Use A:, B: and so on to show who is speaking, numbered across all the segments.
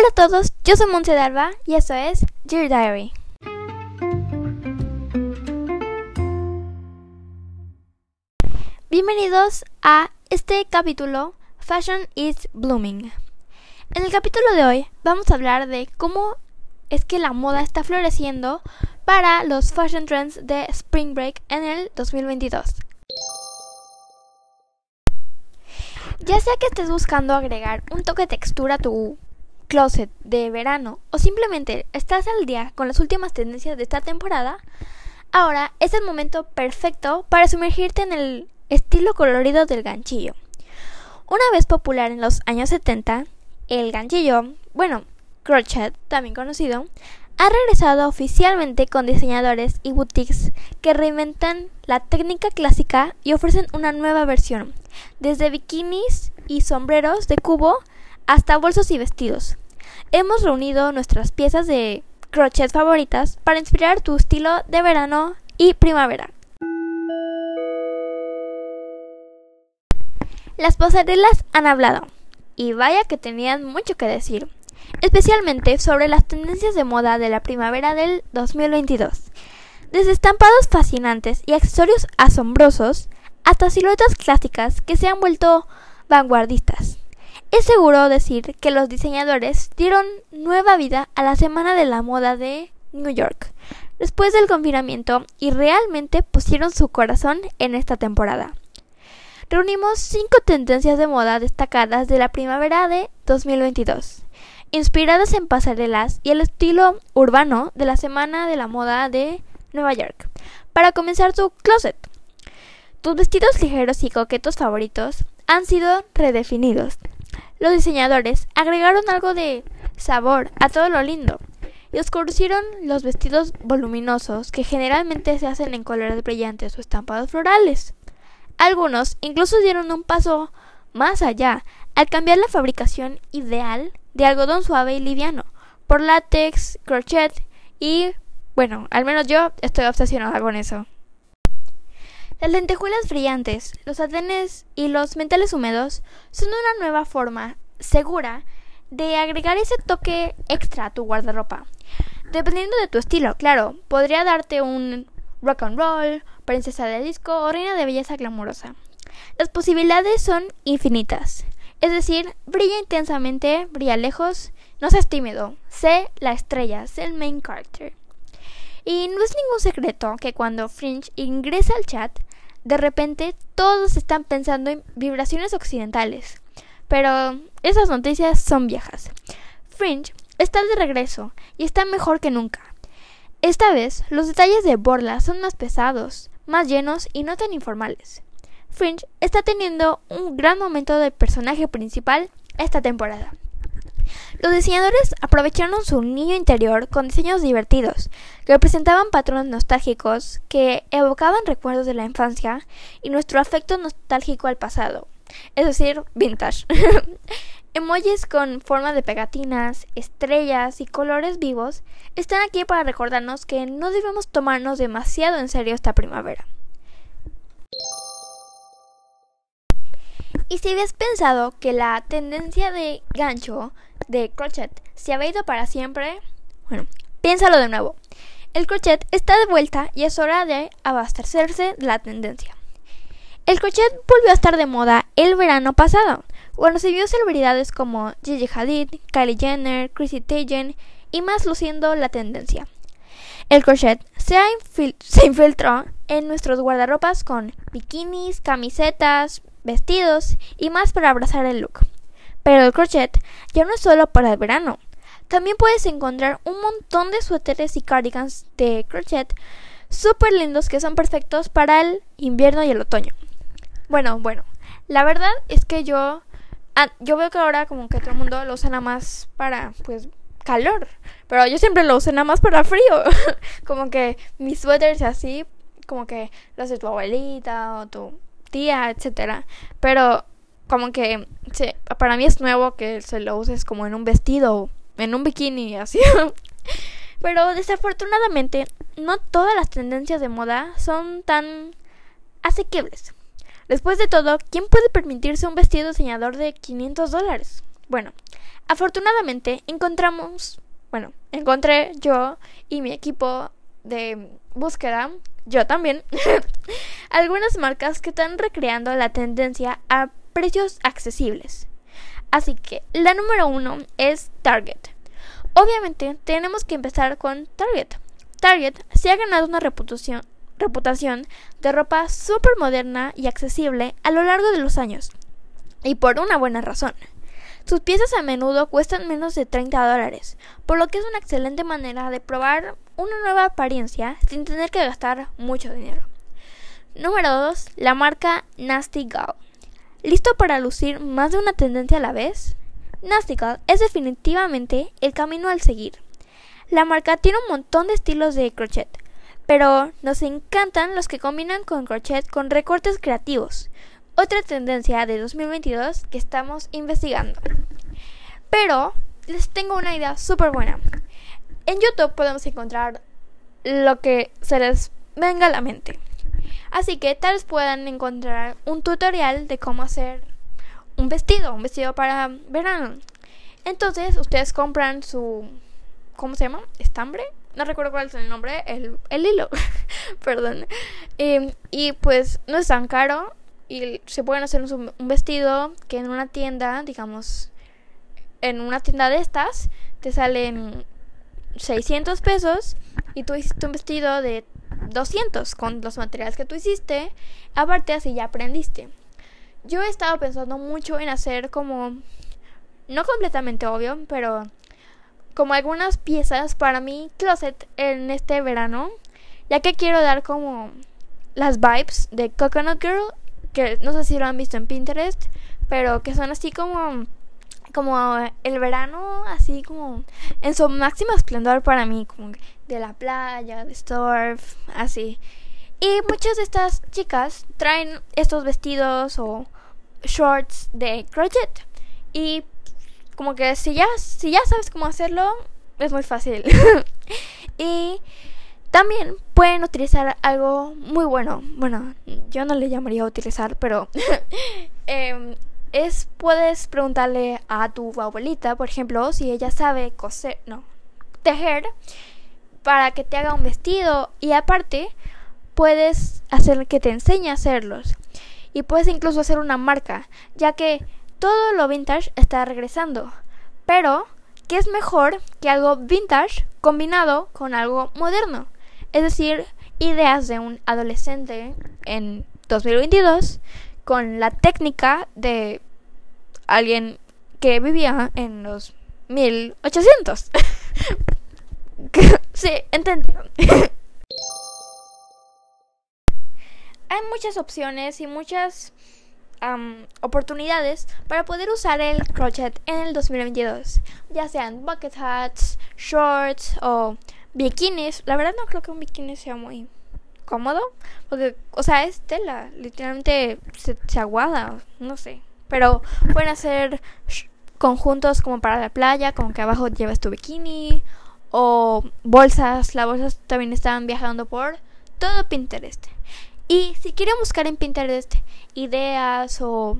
A: Hola a todos, yo soy Monse Alba y eso es Dear Diary. Bienvenidos a este capítulo Fashion is Blooming. En el capítulo de hoy vamos a hablar de cómo es que la moda está floreciendo para los fashion trends de Spring Break en el 2022. Ya sea que estés buscando agregar un toque de textura a tu closet de verano o simplemente estás al día con las últimas tendencias de esta temporada, ahora es el momento perfecto para sumergirte en el estilo colorido del ganchillo. Una vez popular en los años 70, el ganchillo, bueno, crochet, también conocido, ha regresado oficialmente con diseñadores y boutiques que reinventan la técnica clásica y ofrecen una nueva versión, desde bikinis y sombreros de cubo hasta bolsos y vestidos. Hemos reunido nuestras piezas de crochet favoritas para inspirar tu estilo de verano y primavera. Las pasarelas han hablado, y vaya que tenían mucho que decir, especialmente sobre las tendencias de moda de la primavera del 2022. Desde estampados fascinantes y accesorios asombrosos hasta siluetas clásicas que se han vuelto vanguardistas. Es seguro decir que los diseñadores dieron nueva vida a la Semana de la Moda de New York después del confinamiento y realmente pusieron su corazón en esta temporada. Reunimos cinco tendencias de moda destacadas de la primavera de 2022, inspiradas en pasarelas y el estilo urbano de la Semana de la Moda de Nueva York, para comenzar tu closet. Tus vestidos ligeros y coquetos favoritos han sido redefinidos los diseñadores agregaron algo de sabor a todo lo lindo y oscurecieron los vestidos voluminosos que generalmente se hacen en colores brillantes o estampados florales. Algunos incluso dieron un paso más allá al cambiar la fabricación ideal de algodón suave y liviano por látex, crochet y, bueno, al menos yo estoy obsesionada con eso. Las lentejuelas brillantes, los satenes y los mentales húmedos son una nueva forma segura de agregar ese toque extra a tu guardarropa. Dependiendo de tu estilo, claro, podría darte un rock and roll, princesa de disco o reina de belleza glamurosa. Las posibilidades son infinitas. Es decir, brilla intensamente, brilla lejos, no seas tímido, sé la estrella, sé el main character. Y no es ningún secreto que cuando Fringe ingresa al chat, de repente todos están pensando en vibraciones occidentales. Pero esas noticias son viejas. Fringe está de regreso y está mejor que nunca. Esta vez los detalles de Borla son más pesados, más llenos y no tan informales. Fringe está teniendo un gran momento del personaje principal esta temporada. Los diseñadores aprovecharon su niño interior con diseños divertidos, que representaban patrones nostálgicos que evocaban recuerdos de la infancia y nuestro afecto nostálgico al pasado, es decir, vintage. Emojis con forma de pegatinas, estrellas y colores vivos están aquí para recordarnos que no debemos tomarnos demasiado en serio esta primavera. Y si habías pensado que la tendencia de gancho de crochet se había ido para siempre, bueno, piénsalo de nuevo. El crochet está de vuelta y es hora de abastecerse de la tendencia. El crochet volvió a estar de moda el verano pasado, cuando se vio celebridades como Gigi Hadid, Kylie Jenner, Chrissy Teigen y más luciendo la tendencia. El crochet se, se infiltró en nuestros guardarropas con bikinis, camisetas, vestidos y más para abrazar el look. Pero el crochet ya no es solo para el verano. También puedes encontrar un montón de suéteres y cardigans de crochet súper lindos que son perfectos para el invierno y el otoño. Bueno, bueno, la verdad es que yo, ah, yo veo que ahora como que todo el mundo lo usa nada más para, pues, calor. Pero yo siempre lo uso nada más para frío. como que mis suéteres así, como que los de tu abuelita o tu tía, etcétera. Pero como que para mí es nuevo que se lo uses como en un vestido, en un bikini, así. Pero desafortunadamente, no todas las tendencias de moda son tan asequibles. Después de todo, ¿quién puede permitirse un vestido diseñador de 500 dólares? Bueno, afortunadamente encontramos, bueno, encontré yo y mi equipo de búsqueda, yo también, algunas marcas que están recreando la tendencia a precios accesibles. Así que la número uno es Target. Obviamente tenemos que empezar con Target. Target se ha ganado una reputación, de ropa súper moderna y accesible a lo largo de los años. Y por una buena razón. Sus piezas a menudo cuestan menos de 30 dólares, por lo que es una excelente manera de probar una nueva apariencia sin tener que gastar mucho dinero. Número 2. La marca Nasty Gal. ¿Listo para lucir más de una tendencia a la vez? Nasty Gal es definitivamente el camino al seguir. La marca tiene un montón de estilos de crochet, pero nos encantan los que combinan con crochet con recortes creativos, otra tendencia de 2022 que estamos investigando. Pero les tengo una idea súper buena. En YouTube podemos encontrar lo que se les venga a la mente. Así que tal vez puedan encontrar un tutorial de cómo hacer un vestido, un vestido para verano. Entonces ustedes compran su, ¿cómo se llama? ¿Estambre? No recuerdo cuál es el nombre, el, el hilo, perdón. Em, y pues no es tan caro y se pueden hacer un, vestido que en una tienda, digamos, en una tienda de estas, te salen 600 pesos y tú hiciste un vestido de 200 con los materiales que tú hiciste, aparte así ya aprendiste. Yo he estado pensando mucho en hacer como, no completamente obvio, pero como algunas piezas para mi closet en este verano, ya que quiero dar como las vibes de Coconut Girl que no sé si lo han visto en Pinterest, pero que son así como como el verano así como en su máximo esplendor para mí, como de la playa, de surf, así. Y muchas de estas chicas traen estos vestidos o shorts de crochet y como que si ya si ya sabes cómo hacerlo es muy fácil. y también pueden utilizar algo muy bueno. Bueno, yo no le llamaría utilizar, pero em, es puedes preguntarle a tu abuelita, por ejemplo, si ella sabe coser, no, tejer para que te haga un vestido y aparte puedes hacer que te enseñe a hacerlos. Y puedes incluso hacer una marca, ya que todo lo vintage está regresando. Pero, ¿qué es mejor que algo vintage combinado con algo moderno? Es decir, ideas de un adolescente en 2022 con la técnica de alguien que vivía en los 1800. sí, entendieron. Hay muchas opciones y muchas oportunidades para poder usar el crochet en el 2022, ya sean bucket hats, shorts o bikinis. La verdad no creo que un bikini sea muy cómodo. Porque, o sea, es tela. Literalmente se, aguada. No sé. Pero pueden hacer conjuntos como para la playa. Como que abajo llevas tu bikini. O bolsas. Las bolsas también están viajando por todo Pinterest. Y si quieren buscar en Pinterest ideas o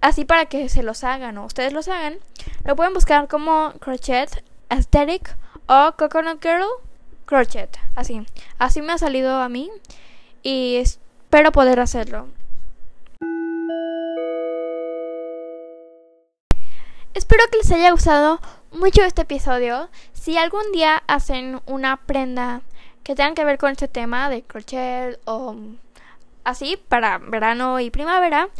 A: así para que se los hagan o ustedes los hagan, lo pueden buscar como crochet aesthetic o Coconut Girl Crochet. Así. Así me ha salido a mí. Y espero poder hacerlo. Espero que les haya gustado mucho este episodio. Si algún día hacen una prenda que tenga que ver con este tema de crochet o así para verano y primavera,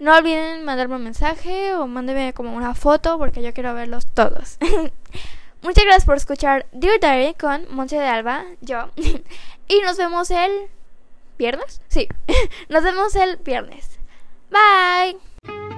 A: no olviden mandarme un mensaje o mándenme como una foto porque yo quiero verlos todos. Muchas gracias por escuchar Dear Diary con Monse de Alba, yo. y nos vemos el viernes. Sí, nos vemos el viernes. Bye.